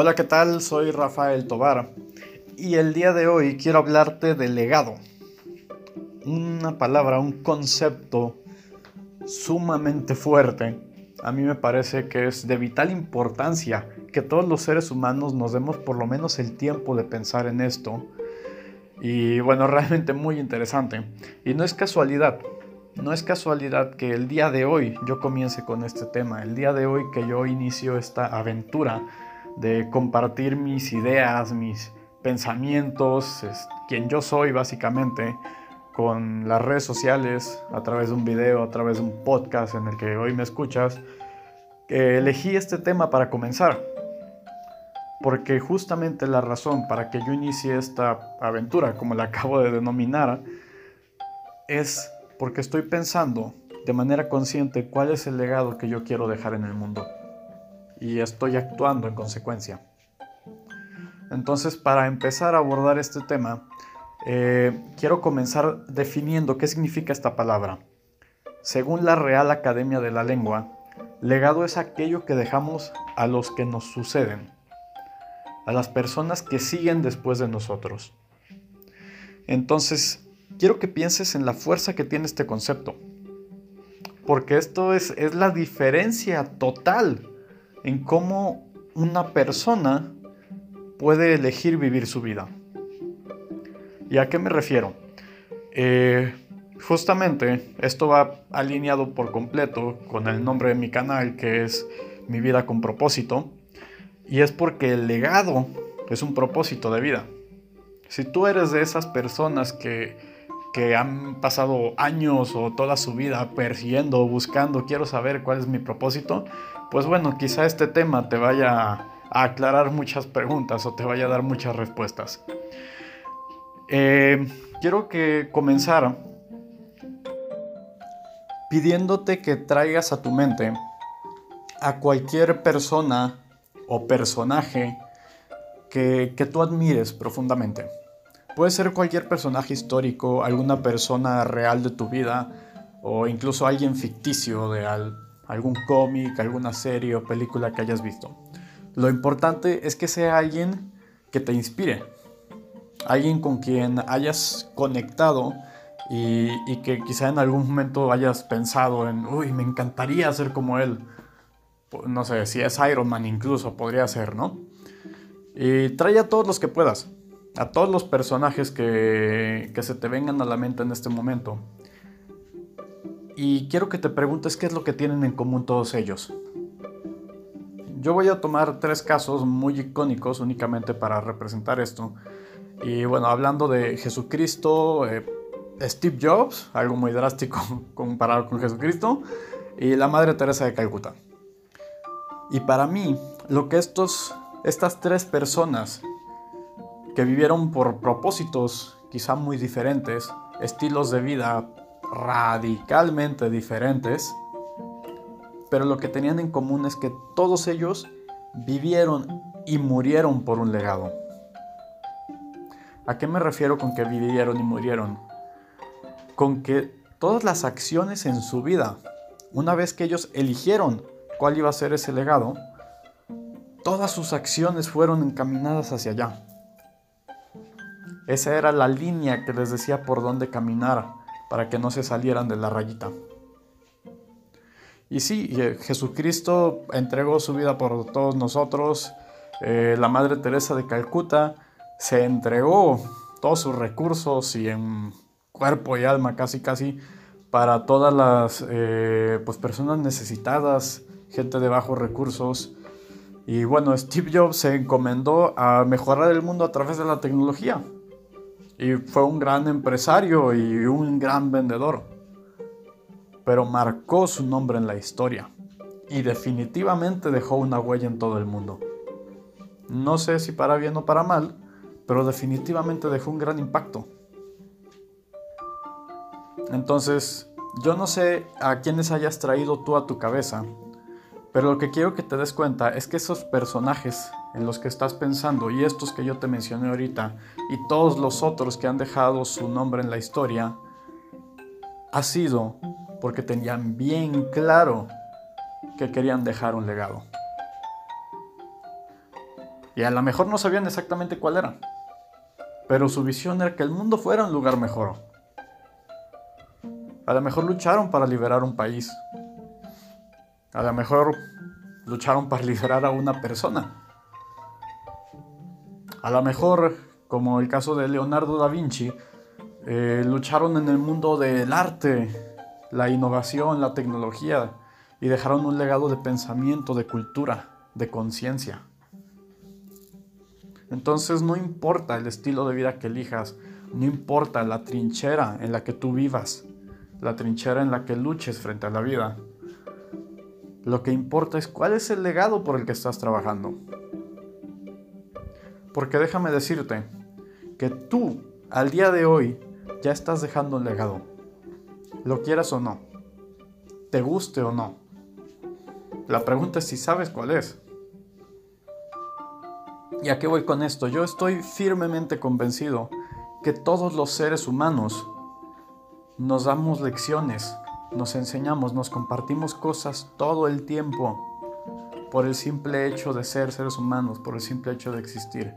Hola, ¿qué tal? Soy Rafael Tobar y el día de hoy quiero hablarte de legado. Una palabra, un concepto sumamente fuerte. A mí me parece que es de vital importancia que todos los seres humanos nos demos por lo menos el tiempo de pensar en esto. Y bueno, realmente muy interesante. Y no es casualidad, no es casualidad que el día de hoy yo comience con este tema, el día de hoy que yo inicio esta aventura de compartir mis ideas, mis pensamientos, quien yo soy básicamente, con las redes sociales, a través de un video, a través de un podcast en el que hoy me escuchas, elegí este tema para comenzar. Porque justamente la razón para que yo inicie esta aventura, como la acabo de denominar, es porque estoy pensando de manera consciente cuál es el legado que yo quiero dejar en el mundo y estoy actuando en consecuencia. Entonces, para empezar a abordar este tema, eh, quiero comenzar definiendo qué significa esta palabra. Según la Real Academia de la Lengua, legado es aquello que dejamos a los que nos suceden, a las personas que siguen después de nosotros. Entonces, quiero que pienses en la fuerza que tiene este concepto, porque esto es, es la diferencia total en cómo una persona puede elegir vivir su vida. ¿Y a qué me refiero? Eh, justamente esto va alineado por completo con el nombre de mi canal que es Mi vida con propósito. Y es porque el legado es un propósito de vida. Si tú eres de esas personas que, que han pasado años o toda su vida persiguiendo, buscando, quiero saber cuál es mi propósito, pues bueno, quizá este tema te vaya a aclarar muchas preguntas o te vaya a dar muchas respuestas. Eh, quiero que comenzar pidiéndote que traigas a tu mente a cualquier persona o personaje que, que tú admires profundamente. Puede ser cualquier personaje histórico, alguna persona real de tu vida o incluso alguien ficticio de al, algún cómic, alguna serie o película que hayas visto. Lo importante es que sea alguien que te inspire, alguien con quien hayas conectado y, que quizá en algún momento hayas pensado en, uy, me encantaría ser como él. No sé, si es Iron Man incluso, podría ser, ¿no? Y trae a todos los que puedas, a todos los personajes que, que se te vengan a la mente en este momento y quiero que te preguntes qué es lo que tienen en común todos ellos. Yo voy a tomar tres casos muy icónicos únicamente para representar esto. Y bueno, hablando de Jesucristo, eh, Steve Jobs, algo muy drástico comparado con Jesucristo, y la Madre Teresa de Calcuta. Y para mí, lo que estos, estas tres personas que vivieron por propósitos quizá muy diferentes, estilos de vida radicalmente diferentes, pero lo que tenían en común es que todos ellos vivieron y murieron por un legado. ¿A qué me refiero con que vivieron y murieron? Con que todas las acciones en su vida, una vez que ellos eligieron cuál iba a ser ese legado, todas sus acciones fueron encaminadas hacia allá. Esa era la línea que les decía por dónde caminar para que no se salieran de la rayita. Y sí, eh, Jesucristo entregó su vida por todos nosotros. Eh, la Madre Teresa de Calcuta se entregó todos sus recursos y en cuerpo y alma casi casi para todas las eh, pues, personas necesitadas, gente de bajos recursos. Y bueno, Steve Jobs se encomendó a mejorar el mundo a través de la tecnología y fue un gran empresario y un gran vendedor. Pero marcó su nombre en la historia y definitivamente dejó una huella en todo el mundo. No sé si para bien o para mal, pero definitivamente dejó un gran impacto. Entonces, yo no sé a quiénes hayas traído tú a tu cabeza, pero lo que quiero que te des cuenta es que esos personajes en los que estás pensando y estos que yo te mencioné ahorita y todos los otros que han dejado su nombre en la historia, ha sido porque tenían bien claro que querían dejar un legado. Y a lo mejor no sabían exactamente cuál era. Pero su visión era que el mundo fuera un lugar mejor. A lo mejor lucharon para liberar un país. A lo mejor lucharon para liberar a una persona. A lo mejor, como el caso de Leonardo da Vinci, eh, lucharon en el mundo del arte, la innovación, la tecnología y dejaron un legado de pensamiento, de cultura, de conciencia. Entonces no importa el estilo de vida que elijas, no importa la trinchera en la que tú vivas, la trinchera en la que luches frente a la vida. Lo que importa es cuál es el legado por el que estás trabajando. Porque déjame decirte que tú, al día de hoy, ya estás dejando un legado. Lo quieras o no. Te guste o no. La pregunta es si sabes cuál es. ¿Y a qué voy con esto? Yo estoy firmemente convencido que todos los seres humanos nos damos lecciones, nos enseñamos, nos compartimos cosas todo el tiempo por el simple hecho de ser seres humanos, por el simple hecho de existir,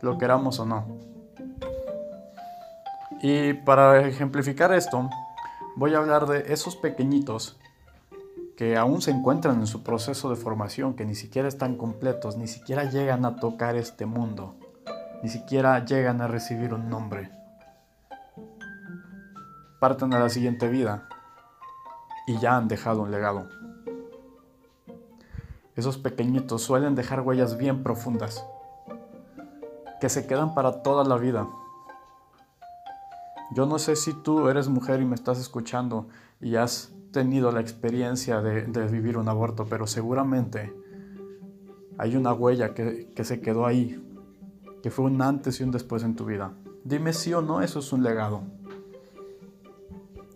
lo queramos o no. Y para ejemplificar esto, voy a hablar de esos pequeñitos que aún se encuentran en su proceso de formación, que ni siquiera están completos, ni siquiera llegan a tocar este mundo, ni siquiera llegan a recibir un nombre. Parten a la siguiente vida y ya han dejado un legado. Esos pequeñitos suelen dejar huellas bien profundas, que se quedan para toda la vida. Yo no sé si tú eres mujer y me estás escuchando y has tenido la experiencia de, vivir un aborto, pero seguramente hay una huella que, que se quedó ahí, que fue un antes y un después en tu vida. Dime si o no, eso es un legado.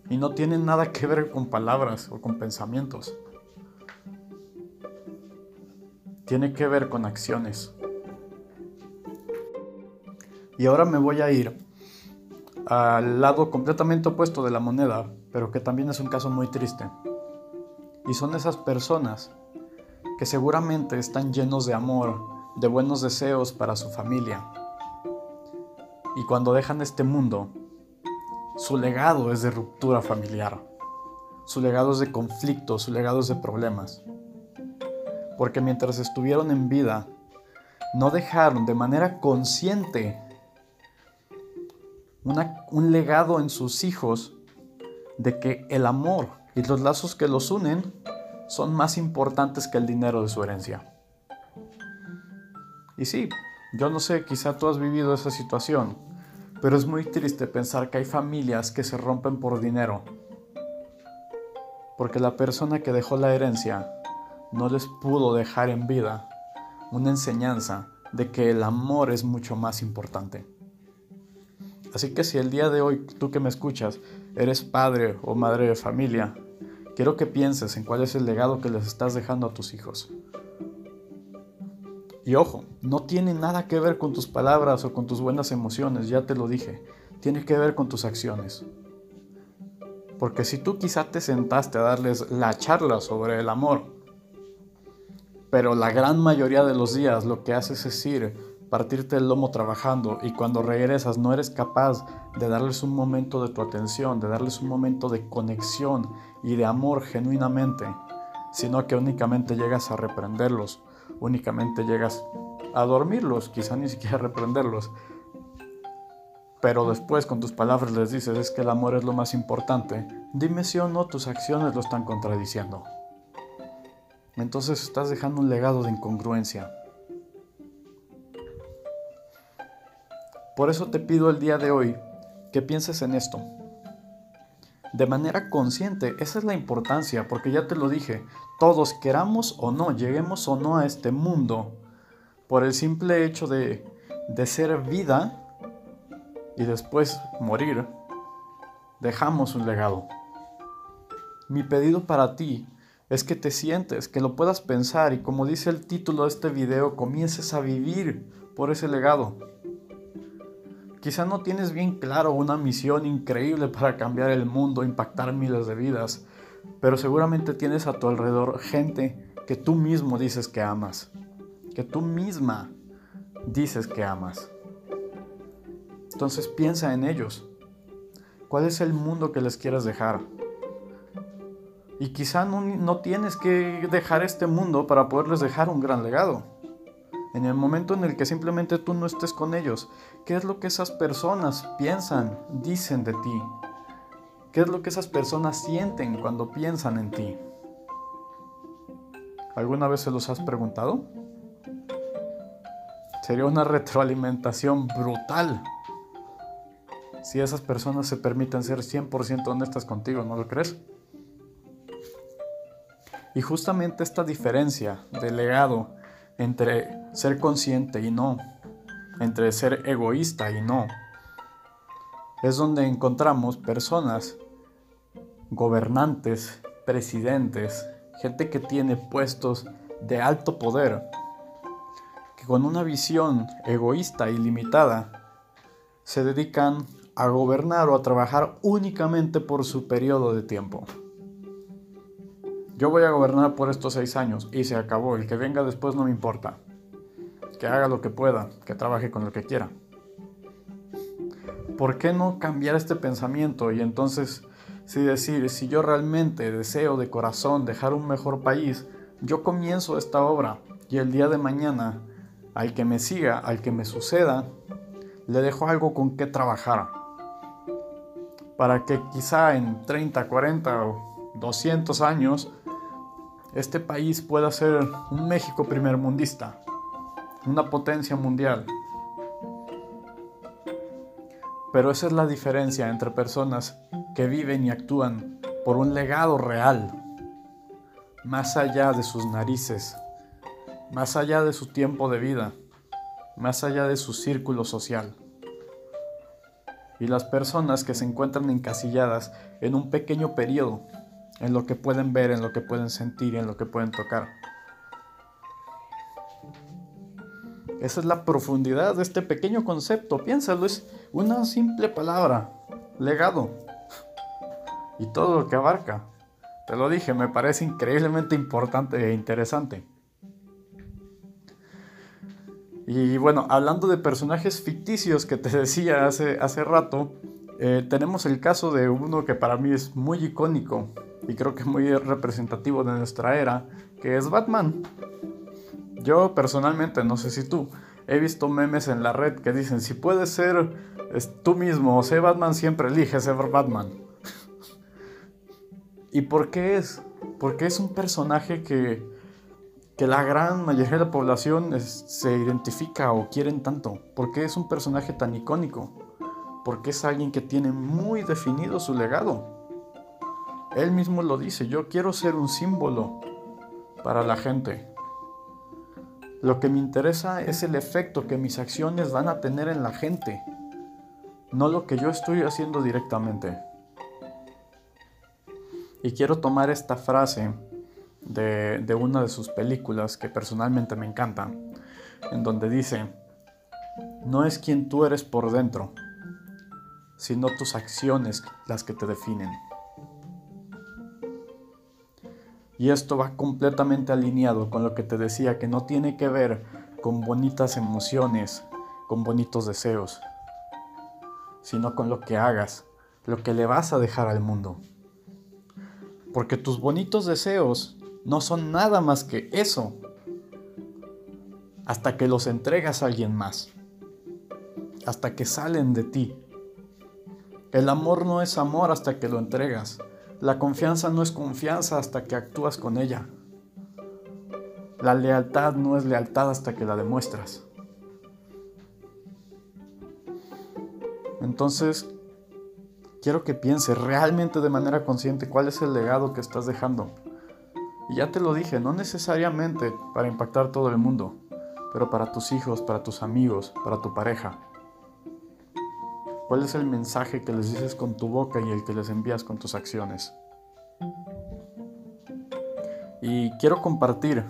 Y no tiene nada que ver con palabras o con pensamientos. Tiene que ver con acciones. Y ahora me voy a ir al lado completamente opuesto de la moneda, pero que también es un caso muy triste. Y son esas personas que seguramente están llenos de amor, de buenos deseos para su familia. Y cuando dejan este mundo, su legado es de ruptura familiar. Su legado es de conflictos, su legado es de problemas. Porque mientras estuvieron en vida, no dejaron de manera consciente un legado en sus hijos de que el amor y los lazos que los unen son más importantes que el dinero de su herencia. Y sí, yo no sé, quizá tú has vivido esa situación, pero es muy triste pensar que hay familias que se rompen por dinero, porque la persona que dejó la herencia no les pudo dejar en vida una enseñanza de que el amor es mucho más importante. Así que si el día de hoy tú que me escuchas eres padre o madre de familia, quiero que pienses en cuál es el legado que les estás dejando a tus hijos. Y ojo, no tiene nada que ver con tus palabras o con tus buenas emociones, ya te lo dije, tiene que ver con tus acciones. Porque si tú quizá te sentaste a darles la charla sobre el amor, pero la gran mayoría de los días lo que haces es ir partirte el lomo trabajando y cuando regresas no eres capaz de darles un momento de tu atención, de darles un momento de conexión y de amor genuinamente, sino que únicamente llegas a reprenderlos, únicamente llegas a dormirlos, quizá ni siquiera a reprenderlos, pero después con tus palabras les dices es que el amor es lo más importante, dime si o no tus acciones lo están contradiciendo. Entonces estás dejando un legado de incongruencia. Por eso te pido el día de hoy que pienses en esto. De manera consciente, esa es la importancia, porque ya te lo dije, todos queramos o no, lleguemos o no a este mundo, por el simple hecho de, de ser vida y después morir, dejamos un legado. Mi pedido para ti es que te sientes, que lo puedas pensar y como dice el título de este video, comiences a vivir por ese legado. Quizá no tienes bien claro una misión increíble para cambiar el mundo, impactar miles de vidas, pero seguramente tienes a tu alrededor gente que tú mismo dices que amas, que tú misma dices que amas. Entonces piensa en ellos. ¿Cuál es el mundo que les quieres dejar? Y quizá no, no, tienes que dejar este mundo para poderles dejar un gran legado. En el momento en el que simplemente tú no estés con ellos, ¿qué es lo que esas personas piensan, dicen de ti? ¿Qué es lo que esas personas sienten cuando piensan en ti? ¿Alguna vez se los has preguntado? Sería una retroalimentación brutal si esas personas se permiten ser 100% honestas contigo, ¿no lo crees? Y justamente esta diferencia de legado entre ser consciente y no, entre ser egoísta y no, es donde encontramos personas, gobernantes, presidentes, gente que tiene puestos de alto poder, que con una visión egoísta y limitada se dedican a gobernar o a trabajar únicamente por su periodo de tiempo. Yo voy a gobernar por estos seis años y se acabó. El que venga después no me importa. Que haga lo que pueda, que trabaje con lo que quiera. ¿Por qué no cambiar este pensamiento y entonces si decir, si yo realmente deseo de corazón dejar un mejor país, yo comienzo esta obra y el día de mañana al que me siga, al que me suceda, le dejo algo con qué trabajar para que quizá en 30, 40 o 200 años este país pueda ser un México primermundista, una potencia mundial. Pero esa es la diferencia entre personas que viven y actúan por un legado real, más allá de sus narices, más allá de su tiempo de vida, más allá de su círculo social y las personas que se encuentran encasilladas en un pequeño periodo, en lo que pueden ver, en lo que pueden sentir y en lo que pueden tocar. Esa es la profundidad de este pequeño concepto. Piénsalo, es una simple palabra, legado. Y todo lo que abarca. Te lo dije, me parece increíblemente importante e interesante. Y bueno, hablando de personajes ficticios que te decía hace, hace rato, eh, tenemos el caso de uno que para mí es muy icónico y creo que muy representativo de nuestra era, que es Batman. Yo personalmente, no sé si tú, he visto memes en la red que dicen, si puedes ser tú mismo o ser Batman, siempre elige ser Batman. ¿Y por qué es? Porque es un personaje que que la gran mayoría de la población se identifica o quieren tanto? ¿Por qué es un personaje tan icónico? Porque es alguien que tiene muy definido su legado. Él mismo lo dice, yo quiero ser un símbolo para la gente. Lo que me interesa es el efecto que mis acciones van a tener en la gente, no lo que yo estoy haciendo directamente. Y quiero tomar esta frase de, una de sus películas que personalmente me encanta, en donde dice, no es quien tú eres por dentro, sino tus acciones las que te definen. Y esto va completamente alineado con lo que te decía, que no tiene que ver con bonitas emociones, con bonitos deseos, sino con lo que hagas, lo que le vas a dejar al mundo. Porque tus bonitos deseos no son nada más que eso. Hasta que los entregas a alguien más. Hasta que salen de ti. El amor no es amor hasta que lo entregas. La confianza no es confianza hasta que actúas con ella. La lealtad no es lealtad hasta que la demuestras. Entonces, quiero que pienses realmente de manera consciente cuál es el legado que estás dejando. Y ya te lo dije, no necesariamente para impactar todo el mundo, pero para tus hijos, para tus amigos, para tu pareja. ¿Cuál es el mensaje que les dices con tu boca y el que les envías con tus acciones? Y quiero compartir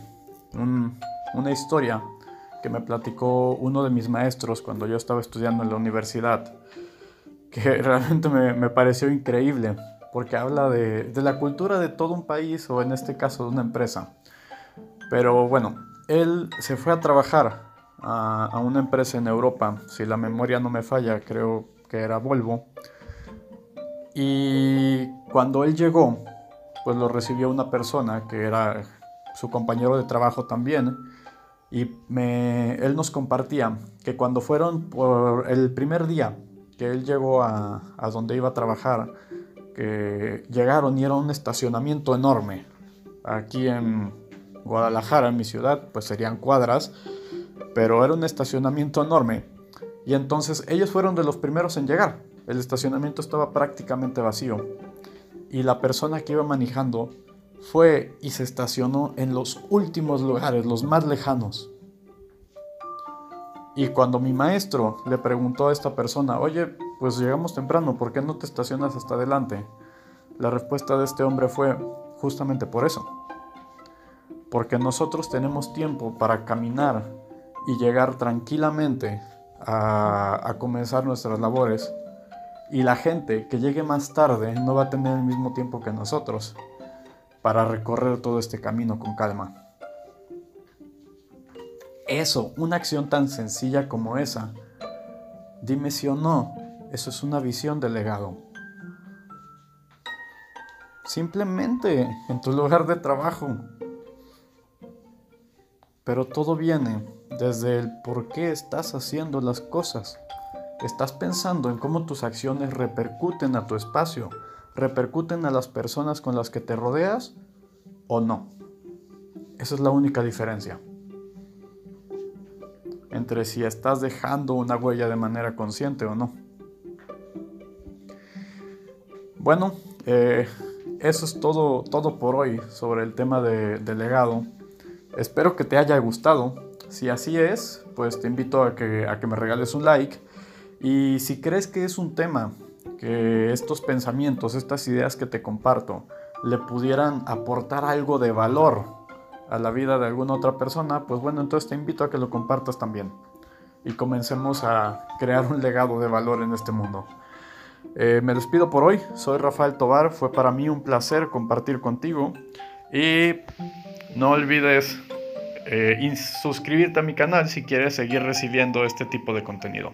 una historia que me platicó uno de mis maestros cuando yo estaba estudiando en la universidad, que realmente me, me pareció increíble porque habla de, la cultura de todo un país o en este caso de una empresa. Pero bueno, él se fue a trabajar a, una empresa en Europa, si la memoria no me falla, creo que era Volvo. Y cuando él llegó, pues lo recibió una persona que era su compañero de trabajo también. Y me, él nos compartía que cuando fueron por el primer día que él llegó a, a donde iba a trabajar, que llegaron y era un estacionamiento enorme. Aquí en Guadalajara, en mi ciudad, pues serían cuadras, pero era un estacionamiento enorme. Y entonces ellos fueron de los primeros en llegar. El estacionamiento estaba prácticamente vacío. Y la persona que iba manejando fue y se estacionó en los últimos lugares, los más lejanos. Y cuando mi maestro le preguntó a esta persona, oye, pues llegamos temprano, ¿por qué no te estacionas hasta adelante? La respuesta de este hombre fue justamente por eso. Porque nosotros tenemos tiempo para caminar y llegar tranquilamente a, comenzar nuestras labores. Y la gente que llegue más tarde no va a tener el mismo tiempo que nosotros para recorrer todo este camino con calma. Eso, una acción tan sencilla como esa, dime si o no, eso es una visión del legado. Simplemente en tu lugar de trabajo. Pero todo viene desde el por qué estás haciendo las cosas. Estás pensando en cómo tus acciones repercuten a tu espacio, repercuten a las personas con las que te rodeas o no. Esa es la única diferencia entre si estás dejando una huella de manera consciente o no. Bueno, eh, eso es todo, todo por hoy sobre el tema de, legado. Espero que te haya gustado. Si así es, pues te invito a que, a que me regales un like. Y si crees que es un tema que estos pensamientos, estas ideas que te comparto, le pudieran aportar algo de valor a la vida de alguna otra persona, pues bueno, entonces te invito a que lo compartas también y comencemos a crear un legado de valor en este mundo. Eh, me despido por hoy, soy Rafael Tobar, fue para mí un placer compartir contigo y no olvides eh, suscribirte a mi canal si quieres seguir recibiendo este tipo de contenido.